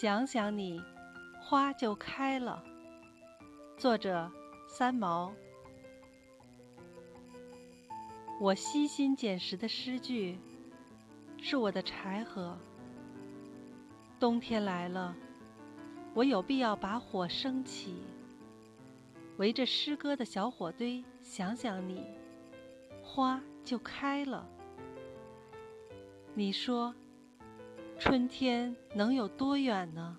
想想你，花就开了。作者：三毛。我悉心捡拾的诗句，是我的柴禾。冬天来了，我有必要把火升起，围着诗歌的小火堆，想想你，花就开了。你说，春天能有多远呢？